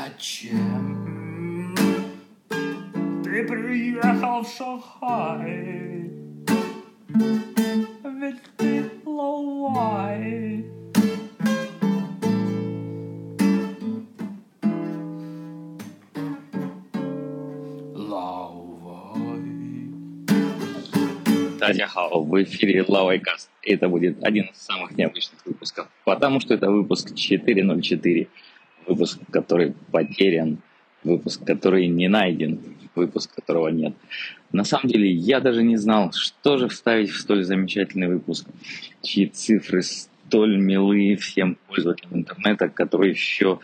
Зачем ты приехал в Шанхай? Ведь ты ловай. Кстати, в эфире Лавайкаст. Это будет один из самых необычных выпусков, потому что это выпуск 404. Выпуск, который потерян, выпуск, который не найден, выпуск, которого нет. На самом деле, я даже не знал, что же вставить в столь замечательный выпуск, чьи цифры столь милые всем пользователям интернета, которые еще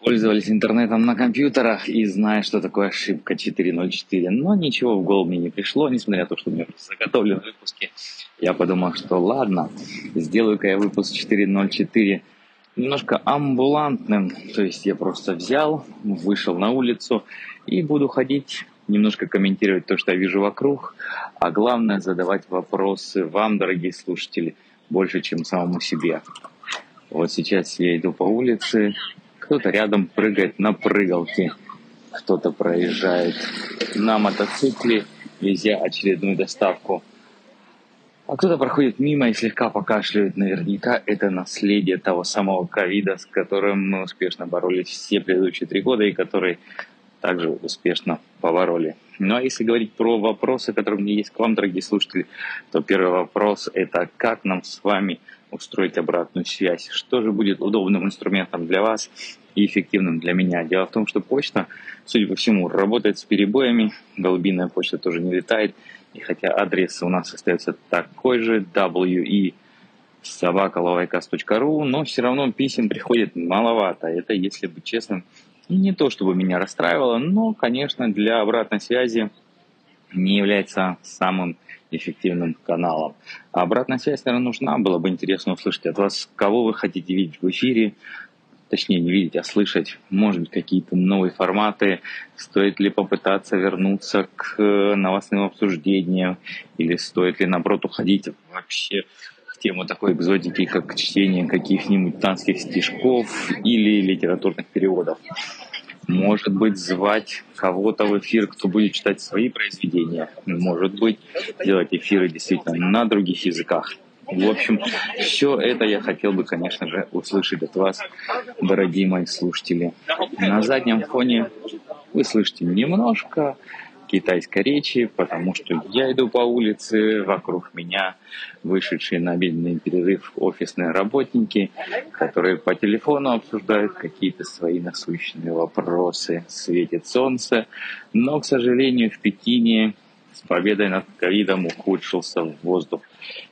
пользовались интернетом на компьютерах и зная, что такое ошибка 4.04. Но ничего в голову мне не пришло, несмотря на то, что у меня заготовлены выпуски. Я подумал, что ладно, сделаю-ка я выпуск 4.04 немножко амбулантным. То есть я просто взял, вышел на улицу и буду ходить, немножко комментировать то, что я вижу вокруг, а главное задавать вопросы вам, дорогие слушатели, больше, чем самому себе. Вот сейчас я иду по улице, кто-то рядом прыгает на прыгалке, кто-то проезжает на мотоцикле, везя очередную доставку. А кто-то проходит мимо и слегка покашливает. Наверняка это наследие того самого ковида, с которым мы успешно боролись все предыдущие три года и который также успешно побороли. Ну а если говорить про вопросы, которые у меня есть к вам, дорогие слушатели, то первый вопрос – это как нам с вами устроить обратную связь? Что же будет удобным инструментом для вас и эффективным для меня? Дело в том, что почта, судя по всему, работает с перебоями, голубиная почта тоже не летает, и хотя адрес у нас остается такой же, we собакалавайкас.ру, но все равно писем приходит маловато. Это, если быть честным, не то чтобы меня расстраивало, но, конечно, для обратной связи не является самым эффективным каналом. А обратная связь, наверное, нужна. Было бы интересно услышать от вас, кого вы хотите видеть в эфире, точнее не видеть, а слышать, может быть, какие-то новые форматы, стоит ли попытаться вернуться к э, новостным обсуждениям, или стоит ли, наоборот, уходить вообще в тему такой экзотики, как чтение каких-нибудь танских стишков или литературных переводов. Может быть, звать кого-то в эфир, кто будет читать свои произведения. Может быть, делать эфиры действительно на других языках. В общем, все это я хотел бы, конечно же, услышать от вас, дорогие мои слушатели. На заднем фоне вы слышите немножко китайской речи, потому что я иду по улице, вокруг меня вышедшие на обеденный перерыв офисные работники, которые по телефону обсуждают какие-то свои насущные вопросы. Светит солнце, но, к сожалению, в Пекине с победой над ковидом ухудшился воздух.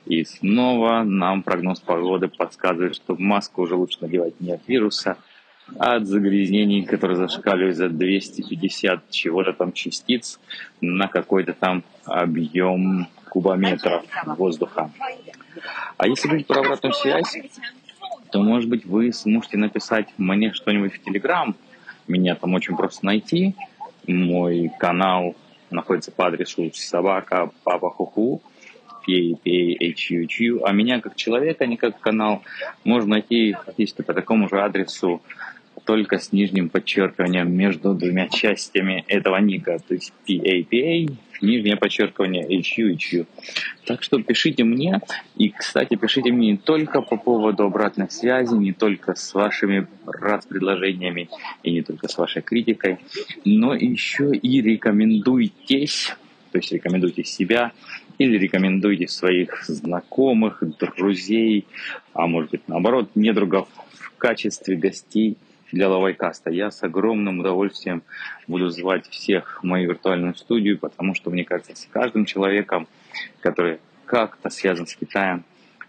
И снова нам прогноз погоды подсказывает, что маску уже лучше надевать не от вируса, а от загрязнений, которые зашкаливают за 250 чего-то там частиц на какой-то там объем кубометров воздуха. А если говорить про обратную связь, то, может быть, вы сможете написать мне что-нибудь в Телеграм. Меня там очень просто найти. Мой канал находится по адресу собака папа хуху P-A-P-H-U-H-U, а меня как человека, а не как канал, можно найти фактически по такому же адресу, только с нижним подчеркиванием между двумя частями этого ника, то есть PAPA, нижнее подчеркивание HU, HU. Так что пишите мне, и, кстати, пишите мне не только по поводу обратной связи, не только с вашими раз предложениями и не только с вашей критикой, но еще и рекомендуйтесь, то есть рекомендуйте себя или рекомендуйте своих знакомых, друзей, а может быть наоборот, недругов в качестве гостей для Лавайкаста. Я с огромным удовольствием буду звать всех в мою виртуальную студию, потому что, мне кажется, с каждым человеком, который как-то связан с Китаем,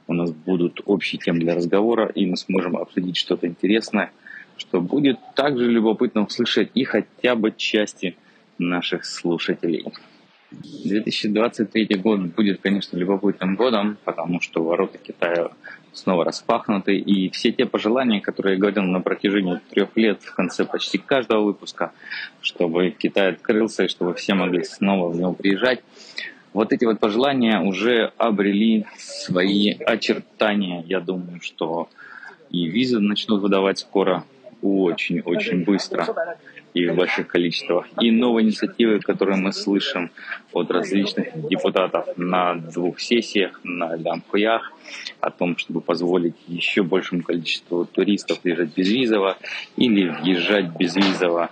у нас будут общие темы для разговора, и мы сможем обсудить что-то интересное, что будет также любопытно услышать и хотя бы части наших слушателей. 2023 год будет, конечно, любопытным годом, потому что ворота Китая снова распахнуты, и все те пожелания, которые я говорил на протяжении трех лет в конце почти каждого выпуска, чтобы Китай открылся и чтобы все могли снова в него приезжать, вот эти вот пожелания уже обрели свои очертания. Я думаю, что и визы начнут выдавать скоро, очень-очень быстро и в больших количествах. И новые инициативы, которые мы слышим от различных депутатов на двух сессиях, на Лямхуях, о том, чтобы позволить еще большему количеству туристов въезжать безвизово или въезжать безвизово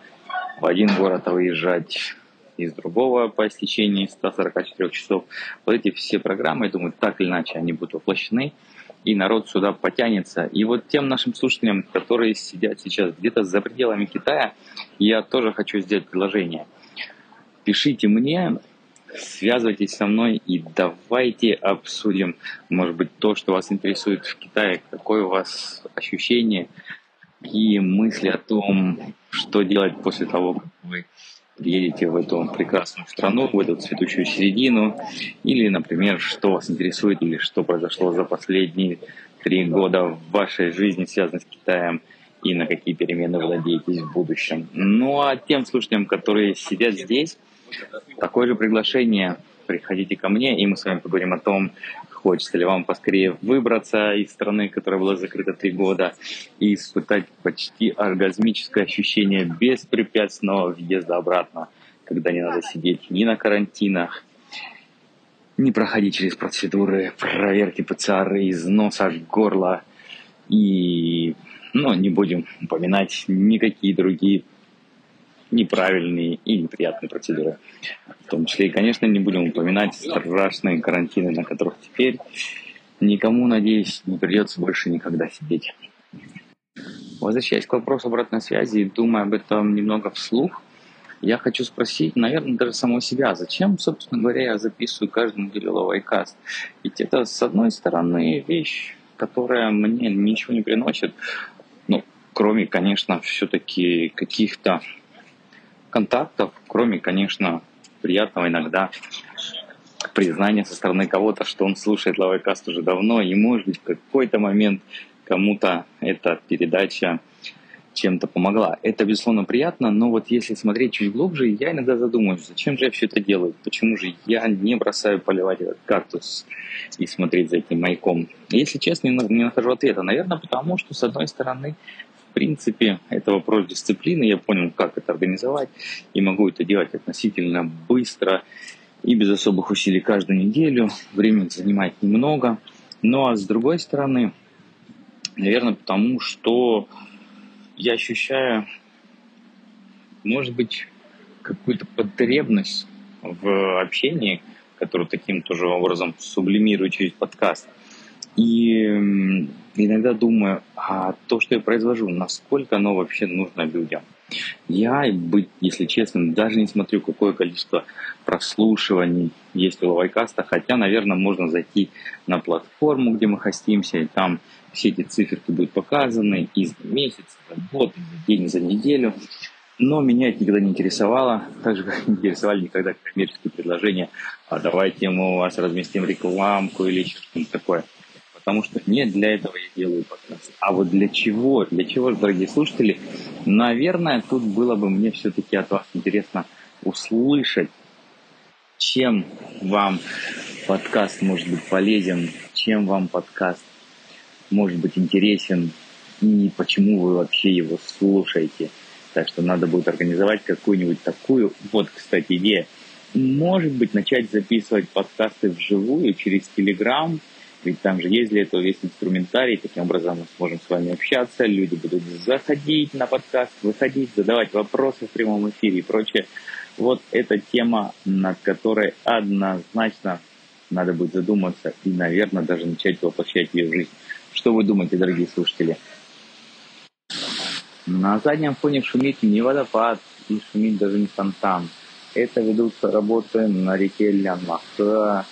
в один город, а выезжать из другого по истечении 144 часов. Вот эти все программы, я думаю, так или иначе они будут воплощены и народ сюда потянется. И вот тем нашим слушателям, которые сидят сейчас где-то за пределами Китая, я тоже хочу сделать предложение. Пишите мне, связывайтесь со мной и давайте обсудим, может быть, то, что вас интересует в Китае, какое у вас ощущение, какие мысли о том, что делать после того, как вы едете в эту прекрасную страну, в эту цветущую середину, или, например, что вас интересует, или что произошло за последние три года в вашей жизни, связанной с Китаем, и на какие перемены вы надеетесь в будущем. Ну а тем слушателям, которые сидят здесь, такое же приглашение. Приходите ко мне, и мы с вами поговорим о том, Хочется ли вам поскорее выбраться из страны, которая была закрыта три года, и испытать почти оргазмическое ощущение беспрепятственного въезда обратно, когда не надо сидеть ни на карантинах, не проходить через процедуры проверки ПЦР из носа, горла. И, ну, не будем упоминать никакие другие неправильные и неприятные процедуры. В том числе и, конечно, не будем упоминать страшные карантины, на которых теперь никому, надеюсь, не придется больше никогда сидеть. Возвращаясь к вопросу обратной связи и думая об этом немного вслух, я хочу спросить, наверное, даже самого себя, зачем, собственно говоря, я записываю каждую неделю лавайкаст? Ведь это, с одной стороны, вещь, которая мне ничего не приносит, ну, кроме, конечно, все-таки каких-то контактов, кроме, конечно, приятного иногда признания со стороны кого-то, что он слушает Лавайкаст уже давно, и, может быть, в какой-то момент кому-то эта передача чем-то помогла. Это, безусловно, приятно, но вот если смотреть чуть глубже, я иногда задумываюсь, зачем же я все это делаю? Почему же я не бросаю поливать этот кактус и смотреть за этим маяком? Если честно, не нахожу ответа. Наверное, потому что, с одной стороны, принципе, это вопрос дисциплины. Я понял, как это организовать, и могу это делать относительно быстро и без особых усилий каждую неделю. Время занимает немного. Ну а с другой стороны, наверное, потому что я ощущаю, может быть, какую-то потребность в общении, которую таким тоже образом сублимирую через подкаст. И иногда думаю, а то, что я произвожу, насколько оно вообще нужно людям. Я, быть, если честно, даже не смотрю, какое количество прослушиваний есть у лавайкаста, хотя, наверное, можно зайти на платформу, где мы хостимся, и там все эти циферки будут показаны и за месяц, и за год, и за день, и за неделю. Но меня это никогда не интересовало, так же, как не интересовали никогда коммерческие предложения, а давайте мы у вас разместим рекламку или что-нибудь такое потому что не для этого я делаю подкаст. А вот для чего? Для чего, дорогие слушатели? Наверное, тут было бы мне все-таки от вас интересно услышать, чем вам подкаст может быть полезен, чем вам подкаст может быть интересен и почему вы вообще его слушаете. Так что надо будет организовать какую-нибудь такую, вот, кстати, идея. Может быть, начать записывать подкасты вживую через Telegram, ведь там же есть для этого весь инструментарий, таким образом мы сможем с вами общаться, люди будут заходить на подкаст, выходить, задавать вопросы в прямом эфире и прочее. Вот эта тема, над которой однозначно надо будет задуматься и, наверное, даже начать воплощать ее в жизнь. Что вы думаете, дорогие слушатели? На заднем фоне шумит не водопад и шумит даже не фонтан. Это ведутся работы на реке Лянмаха,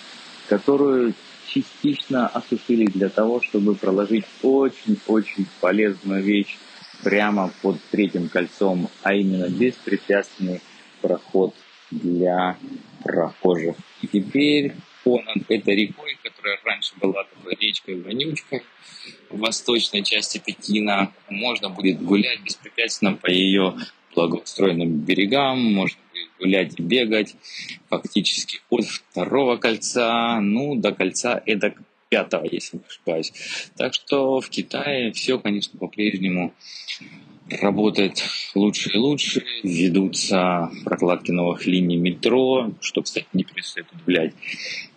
которую частично осушили для того, чтобы проложить очень-очень полезную вещь прямо под третьим кольцом, а именно беспрепятственный проход для прохожих. И теперь понад этой рекой, которая раньше была такой речкой-вонючкой в восточной части Пекина, можно будет гулять беспрепятственно по ее благоустроенным берегам, можно гулять бегать фактически от второго кольца, ну, до кольца эдак пятого, если не ошибаюсь. Так что в Китае все, конечно, по-прежнему работает лучше и лучше, ведутся прокладки новых линий метро, что, кстати, не перестает удивлять.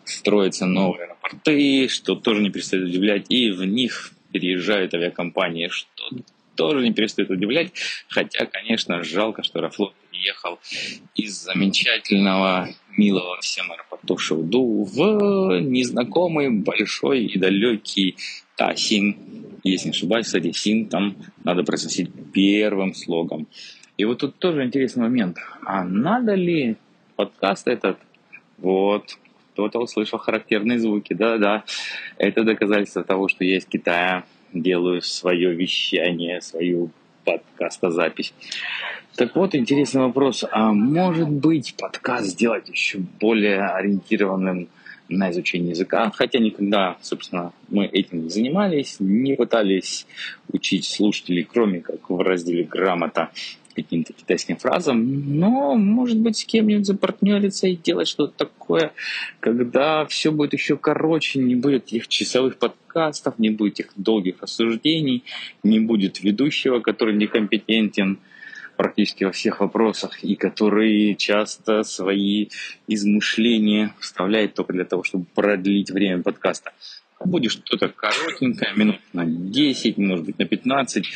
Строятся новые аэропорты, что тоже не перестает удивлять, и в них переезжают авиакомпании, что тоже не перестает удивлять. Хотя, конечно, жалко, что Аэрофлот ехал из замечательного, милого всем аэропорту Шауду в незнакомый, большой и далекий Тасин. Если не ошибаюсь, кстати, Син там надо произносить первым слогом. И вот тут тоже интересный момент. А надо ли подкаст этот вот кто-то услышал характерные звуки, да-да. Это доказательство того, что я из Китая делаю свое вещание, свою подкастозапись. Так вот, интересный вопрос. А может быть подкаст сделать еще более ориентированным на изучение языка, хотя никогда, собственно, мы этим не занимались, не пытались учить слушателей, кроме как в разделе «Грамота», каким-то китайским фразам, но, может быть, с кем-нибудь запартнериться и делать что-то такое, когда все будет еще короче, не будет этих часовых подкастов, не будет этих долгих рассуждений, не будет ведущего, который некомпетентен, практически во всех вопросах и который часто свои измышления вставляет только для того, чтобы продлить время подкаста. Будет что-то коротенькое, минут на 10, может быть на 15,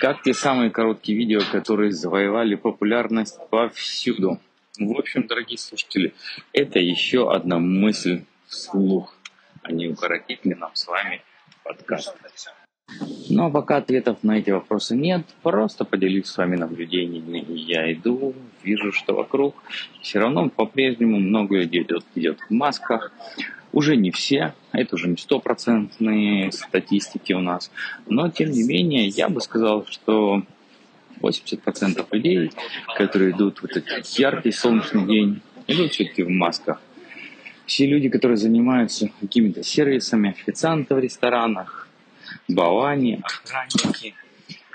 как те самые короткие видео, которые завоевали популярность повсюду. В общем, дорогие слушатели, это еще одна мысль вслух, а не укоротить ли нам с вами подкаст. Но пока ответов на эти вопросы нет, просто поделюсь с вами наблюдениями. Я иду, вижу, что вокруг все равно по-прежнему много людей идет, идет в масках. Уже не все, это уже не стопроцентные статистики у нас. Но, тем не менее, я бы сказал, что 80% людей, которые идут в этот яркий солнечный день, идут все-таки в масках. Все люди, которые занимаются какими-то сервисами, официанты в ресторанах, Бавани, охранники,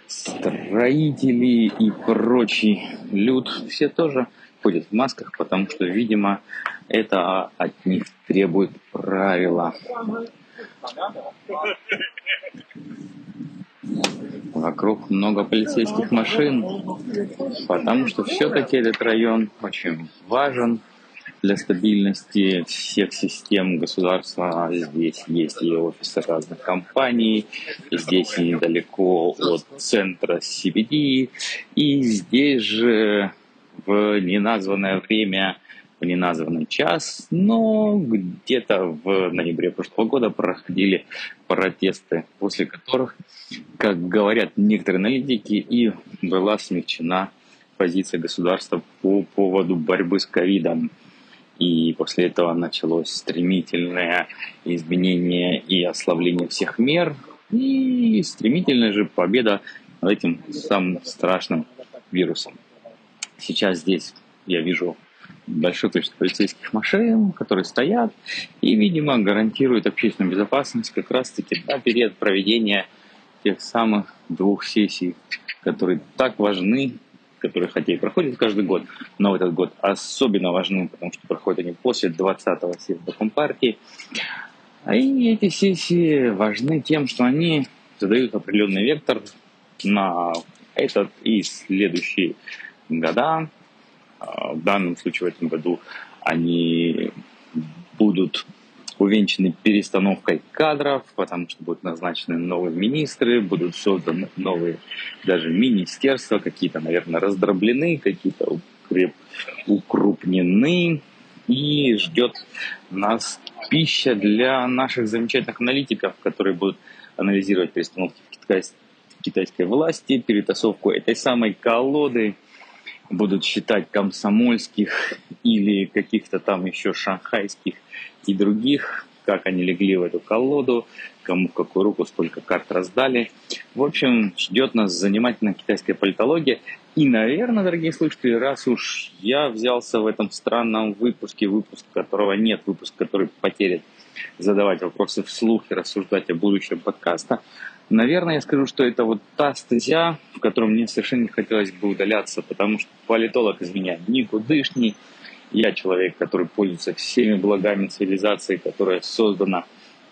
строители и прочий люд, все тоже ходят в масках, потому что, видимо, это от них требует правила. Вокруг много полицейских машин, потому что все-таки этот район очень важен для стабильности всех систем государства. Здесь есть и офисы разных компаний, здесь недалеко от центра CBD, и здесь же в неназванное время, в неназванный час, но где-то в ноябре прошлого года проходили протесты, после которых, как говорят некоторые аналитики, и была смягчена позиция государства по поводу борьбы с ковидом. И после этого началось стремительное изменение и ослабление всех мер, и стремительная же победа над этим самым страшным вирусом. Сейчас здесь я вижу большое количество полицейских машин, которые стоят и, видимо, гарантируют общественную безопасность как раз-таки на период проведения тех самых двух сессий, которые так важны которые хотя проходят каждый год, но этот год особенно важны, потому что проходят они после 20-го съезда Компартии. И эти сессии важны тем, что они задают определенный вектор на этот и следующие года. А, в данном случае в этом году они будут увенчаны перестановкой кадров, потому что будут назначены новые министры, будут созданы новые даже министерства, какие-то, наверное, раздроблены, какие-то укреп, укрупнены. И ждет нас пища для наших замечательных аналитиков, которые будут анализировать перестановки в китайской власти, перетасовку этой самой колоды, будут считать комсомольских или каких-то там еще шанхайских и других, как они легли в эту колоду, кому в какую руку сколько карт раздали. В общем, ждет нас занимательная китайская политология. И, наверное, дорогие слушатели, раз уж я взялся в этом странном выпуске, выпуск которого нет, выпуск, который потерян, задавать вопросы вслух и рассуждать о будущем подкаста, наверное, я скажу, что это вот та статья, в которой мне совершенно не хотелось бы удаляться, потому что политолог из меня никудышний, я человек, который пользуется всеми благами цивилизации, которая создана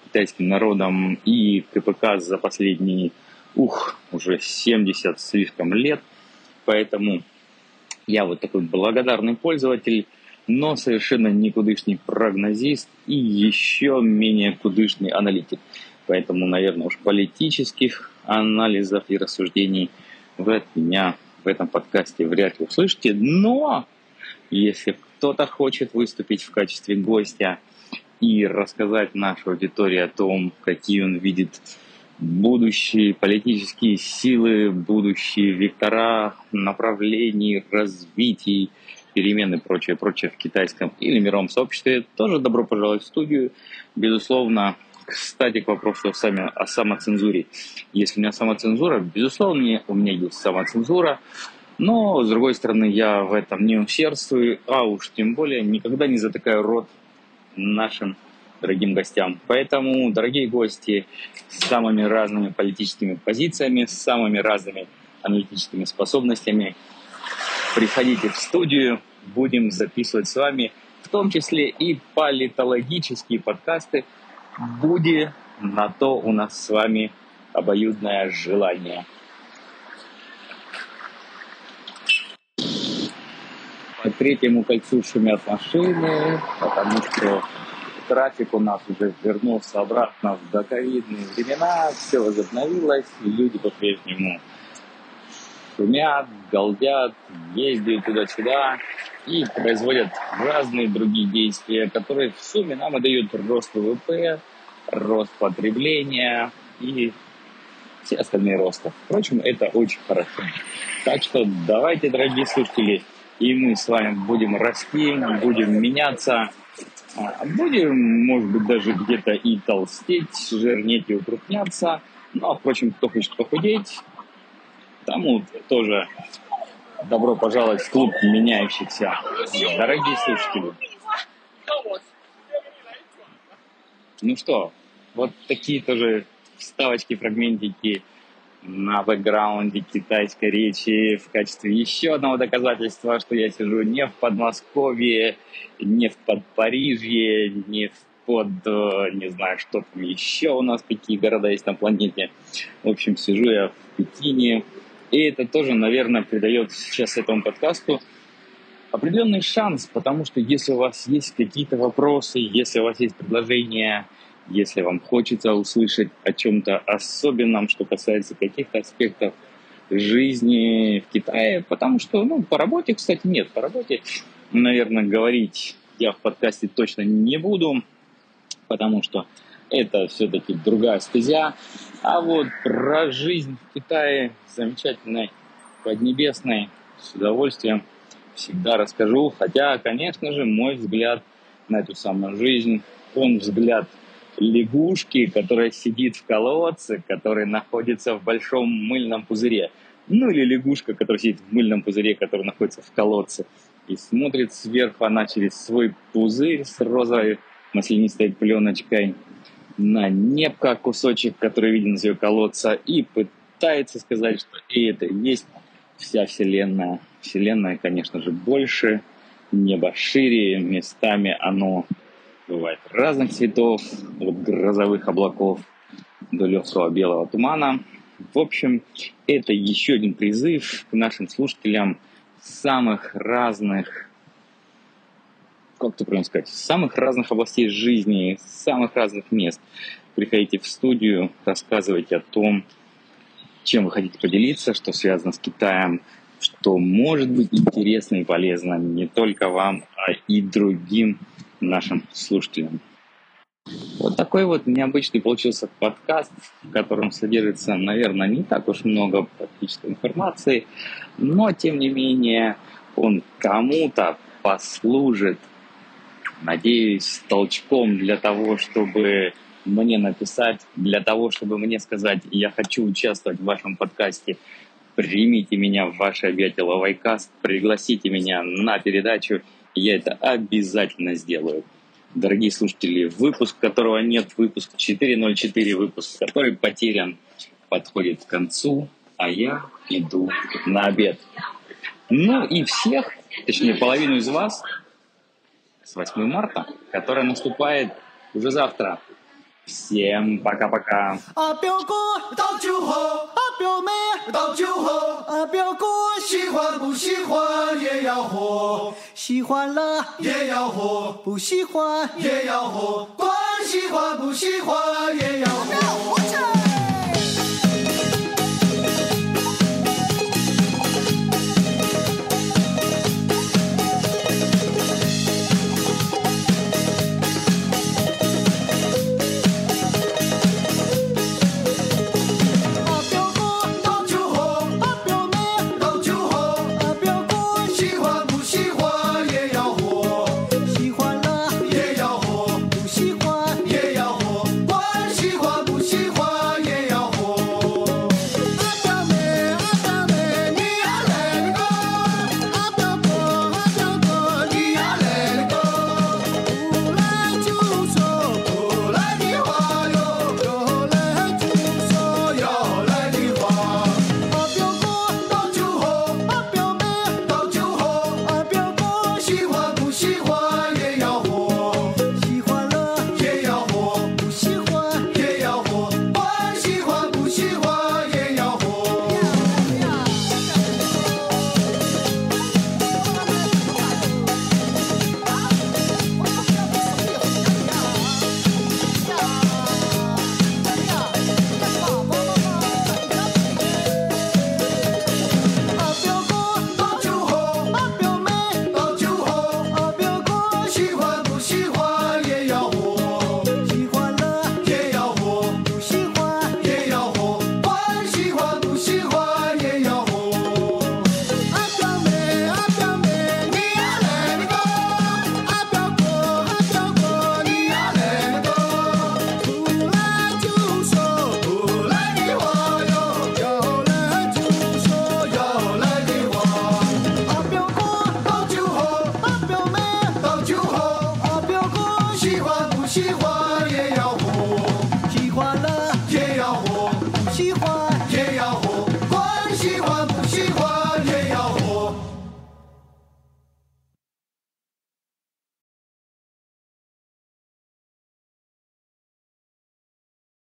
китайским народом. И КПК за последние ух, уже 70 слишком лет, поэтому я вот такой благодарный пользователь, но совершенно никудышний прогнозист и еще менее кудышный аналитик. Поэтому, наверное, уж политических анализов и рассуждений вы от меня в этом подкасте вряд ли услышите. Но если кто-то хочет выступить в качестве гостя и рассказать нашей аудитории о том, какие он видит будущие политические силы, будущие вектора направлений, развитий, перемены прочее, прочее в китайском или мировом сообществе, тоже добро пожаловать в студию. Безусловно, кстати, к вопросу о, сами, о самоцензуре. Если у меня самоцензура, безусловно, у меня есть самоцензура, но, с другой стороны, я в этом не усердствую, а уж тем более никогда не затыкаю рот нашим дорогим гостям. Поэтому, дорогие гости, с самыми разными политическими позициями, с самыми разными аналитическими способностями, приходите в студию, будем записывать с вами, в том числе и политологические подкасты, будет на то у нас с вами обоюдное желание. По третьему кольцу шумят машины, потому что трафик у нас уже вернулся обратно в доковидные времена, все возобновилось, люди по-прежнему шумят, галдят, ездят туда-сюда и производят разные другие действия, которые в сумме нам и дают рост ВВП, рост потребления и все остальные росты. Впрочем, это очень хорошо. Так что давайте, дорогие слушатели, и мы с вами будем расти, будем меняться, а, будем, может быть, даже где-то и толстеть, жирнеть и укрупняться. Ну, а, впрочем, кто хочет похудеть, тому тоже добро пожаловать в клуб меняющихся. Дорогие слушатели. Ну что, вот такие тоже вставочки, фрагментики на бэкграунде китайской речи в качестве еще одного доказательства, что я сижу не в Подмосковье, не в Подпарижье, не в под, э, не знаю, что там еще у нас, какие города есть на планете. В общем, сижу я в Пекине. И это тоже, наверное, придает сейчас этому подкасту определенный шанс, потому что если у вас есть какие-то вопросы, если у вас есть предложения, если вам хочется услышать о чем-то особенном, что касается каких-то аспектов жизни в Китае, потому что, ну, по работе, кстати, нет, по работе, наверное, говорить я в подкасте точно не буду, потому что это все-таки другая стезя. А вот про жизнь в Китае замечательной, поднебесной, с удовольствием всегда расскажу. Хотя, конечно же, мой взгляд на эту самую жизнь, он взгляд лягушки, которая сидит в колодце, который находится в большом мыльном пузыре. Ну или лягушка, которая сидит в мыльном пузыре, который находится в колодце. И смотрит сверху она через свой пузырь с розовой маслянистой пленочкой на небко кусочек, который виден из ее колодца, и пытается сказать, что и это и есть вся Вселенная. Вселенная, конечно же, больше, небо шире, местами оно бывает разных цветов, от грозовых облаков до легкого белого тумана. В общем, это еще один призыв к нашим слушателям самых разных, как это правильно сказать, самых разных областей жизни, самых разных мест. Приходите в студию, рассказывайте о том, чем вы хотите поделиться, что связано с Китаем, что может быть интересно и полезно не только вам, а и другим нашим слушателям. Вот такой вот необычный получился подкаст, в котором содержится, наверное, не так уж много практической информации, но, тем не менее, он кому-то послужит, надеюсь, толчком для того, чтобы мне написать, для того, чтобы мне сказать, я хочу участвовать в вашем подкасте, примите меня в ваше объятие Лавайкаст, пригласите меня на передачу, я это обязательно сделаю. Дорогие слушатели, выпуск, которого нет, выпуск 404, выпуск, который потерян, подходит к концу, а я иду на обед. Ну и всех, точнее половину из вас, с 8 марта, которая наступает уже завтра. Всем пока-пока. No,